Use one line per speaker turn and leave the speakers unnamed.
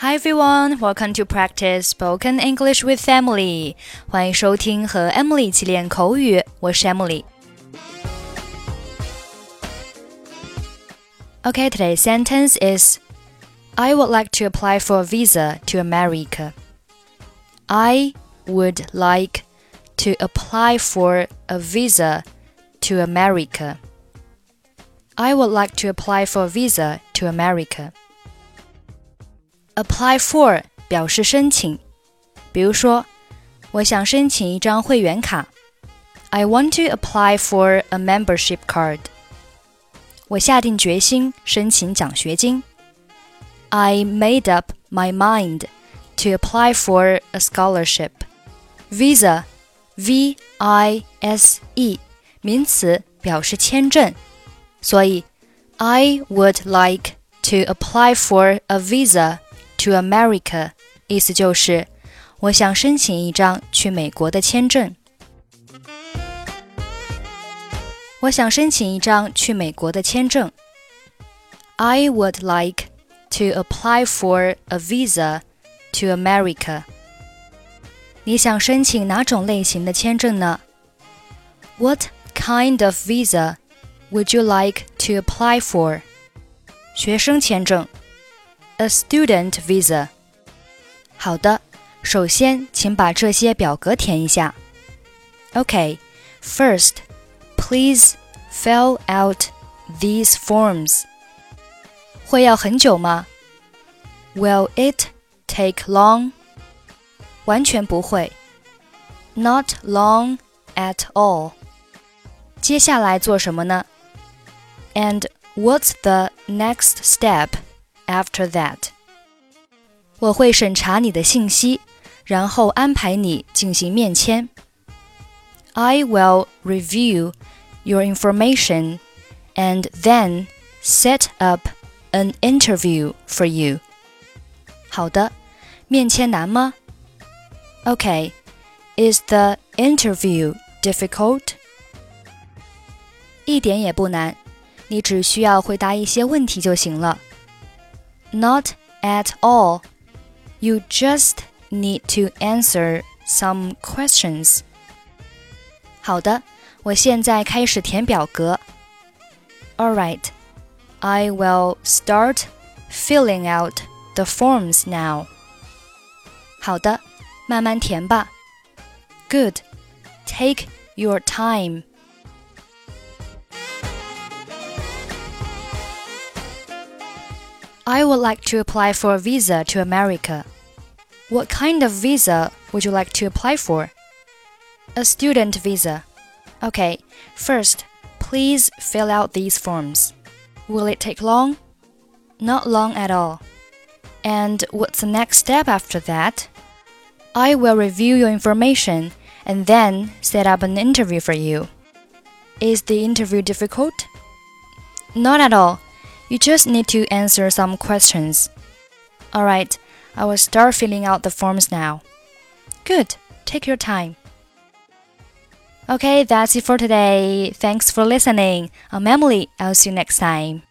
Hi everyone, welcome to practice spoken English with Emily. 欢迎收听和 Emily 一起练口语，我是 Emily。Okay, today's sentence is I would like to apply for a visa to America. I would like to apply for a visa to America. I would like to apply for a visa to America. Apply for 表示申请，比如说，我想申请一张会员卡。I want to apply for a membership card. 我下定决心申请奖学金。I made up my mind to apply for a scholarship. Visa, V-I-S-E，名词，表示签证。所以，I would like to apply for a visa to America，意思就是我想申请一张去美国的签证。我想申请一张去美国的签证。I would like to apply for a visa to America. 你想申请哪种类型的签证呢？What kind of visa would you like to apply for? 学生签证。 a student visa. 好的，首先请把这些表格填一下。Okay, first, please fill out these forms. 会要很久吗？Will it take long? 完全不会。Not long at all. 接下来做什么呢？And what's the next step? After that，我会审查你的信息，然后安排你进行面签。I will review your information and then set up an interview for you. 好的，面签难吗？Okay, is the interview difficult? 一点也不难，你只需要回答一些问题就行了。 not at all. You just need to answer some questions. 好的，我现在开始填表格。All right, I will start filling out the forms now. 好的，慢慢填吧。Good. Take your time. I would like to apply for a visa to America. What kind of visa would you like to apply for? A student visa. Okay, first, please fill out these forms. Will it take long? Not long at all. And what's the next step after that? I will review your information and then set up an interview for you. Is the interview difficult? Not at all. You just need to answer some questions. Alright, I will start filling out the forms now. Good, take your time. Okay, that's it for today. Thanks for listening. I'm Emily. I'll see you next time.